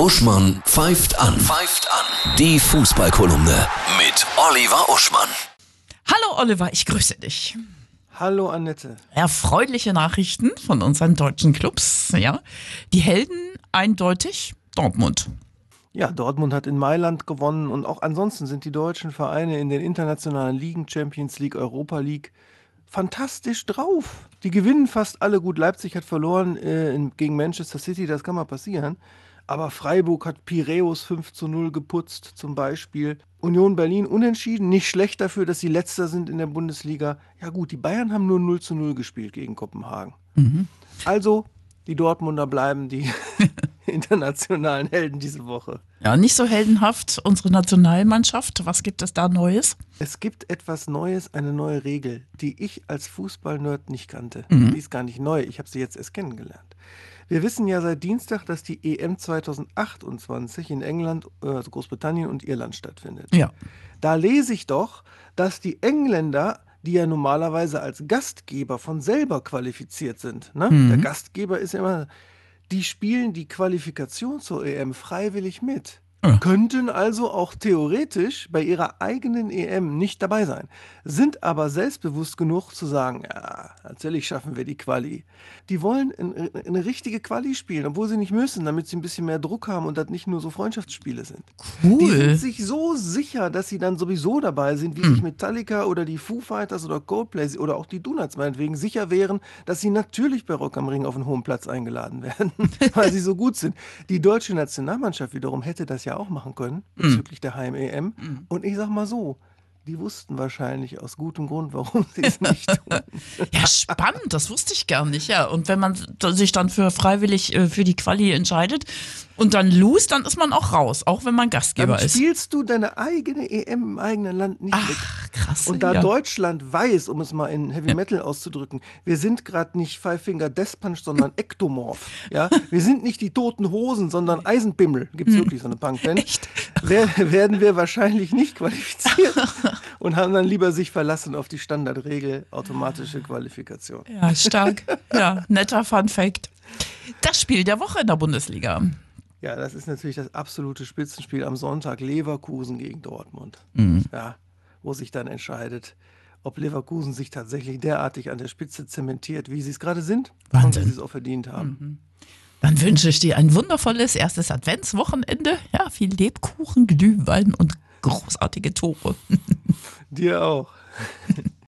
Uschmann pfeift an. Pfeift an. Die Fußballkolumne mit Oliver Uschmann. Hallo Oliver, ich grüße dich. Hallo Annette. Erfreuliche Nachrichten von unseren deutschen Clubs. Ja, die Helden eindeutig Dortmund. Ja, Dortmund hat in Mailand gewonnen und auch ansonsten sind die deutschen Vereine in den internationalen Ligen, Champions League, Europa League, fantastisch drauf. Die gewinnen fast alle gut. Leipzig hat verloren äh, in, gegen Manchester City, das kann mal passieren. Aber Freiburg hat Piräus 5 zu 0 geputzt zum Beispiel. Union Berlin unentschieden, nicht schlecht dafür, dass sie letzter sind in der Bundesliga. Ja gut, die Bayern haben nur 0 zu 0 gespielt gegen Kopenhagen. Mhm. Also, die Dortmunder bleiben die internationalen Helden diese Woche. Ja, nicht so heldenhaft unsere Nationalmannschaft. Was gibt es da Neues? Es gibt etwas Neues, eine neue Regel, die ich als Fußballnerd nicht kannte. Mhm. Die ist gar nicht neu, ich habe sie jetzt erst kennengelernt. Wir wissen ja seit Dienstag, dass die EM 2028 in England, also Großbritannien und Irland stattfindet. Ja. Da lese ich doch, dass die Engländer die ja normalerweise als Gastgeber von selber qualifiziert sind. Ne? Mhm. Der Gastgeber ist ja immer, die spielen die Qualifikation zur EM freiwillig mit. Ja. Könnten also auch theoretisch bei ihrer eigenen EM nicht dabei sein, sind aber selbstbewusst genug zu sagen, ja, natürlich schaffen wir die Quali. Die wollen eine richtige Quali spielen, obwohl sie nicht müssen, damit sie ein bisschen mehr Druck haben und das nicht nur so Freundschaftsspiele sind. Cool. Die sind sich so sicher, dass sie dann sowieso dabei sind, wie hm. sich Metallica oder die Foo Fighters oder Coldplay oder auch die Donuts meinetwegen sicher wären, dass sie natürlich bei Rock am Ring auf einen hohen Platz eingeladen werden, weil sie so gut sind. Die deutsche Nationalmannschaft wiederum hätte das ja ja auch machen können hm. bezüglich mhm. der Heim-EM. Mhm. Und ich sag mal so, die wussten wahrscheinlich aus gutem Grund, warum sie es nicht tun. ja, spannend, das wusste ich gar nicht, ja. Und wenn man sich dann für freiwillig äh, für die Quali entscheidet und dann lose, dann ist man auch raus, auch wenn man Gastgeber dann ist. spielst du deine eigene EM im eigenen Land nicht Ach, mit. krass. Und da ja. Deutschland weiß, um es mal in Heavy Metal ja. auszudrücken, wir sind gerade nicht Five Finger Death Punch, sondern Ektomorph. Ja? Wir sind nicht die toten Hosen, sondern Eisenbimmel. Gibt es hm. wirklich so eine Punkband? Echt? Werden wir wahrscheinlich nicht qualifiziert und haben dann lieber sich verlassen auf die Standardregel automatische Qualifikation. Ja, stark. Ja, netter Fun Fact. Das Spiel der Woche in der Bundesliga. Ja, das ist natürlich das absolute Spitzenspiel am Sonntag. Leverkusen gegen Dortmund. Mhm. Ja, wo sich dann entscheidet, ob Leverkusen sich tatsächlich derartig an der Spitze zementiert, wie sie es gerade sind Wahnsinn. und wie sie es auch verdient haben. Mhm. Dann wünsche ich dir ein wundervolles erstes Adventswochenende. Ja, viel Lebkuchen, Glühwein und großartige Tore. Dir auch.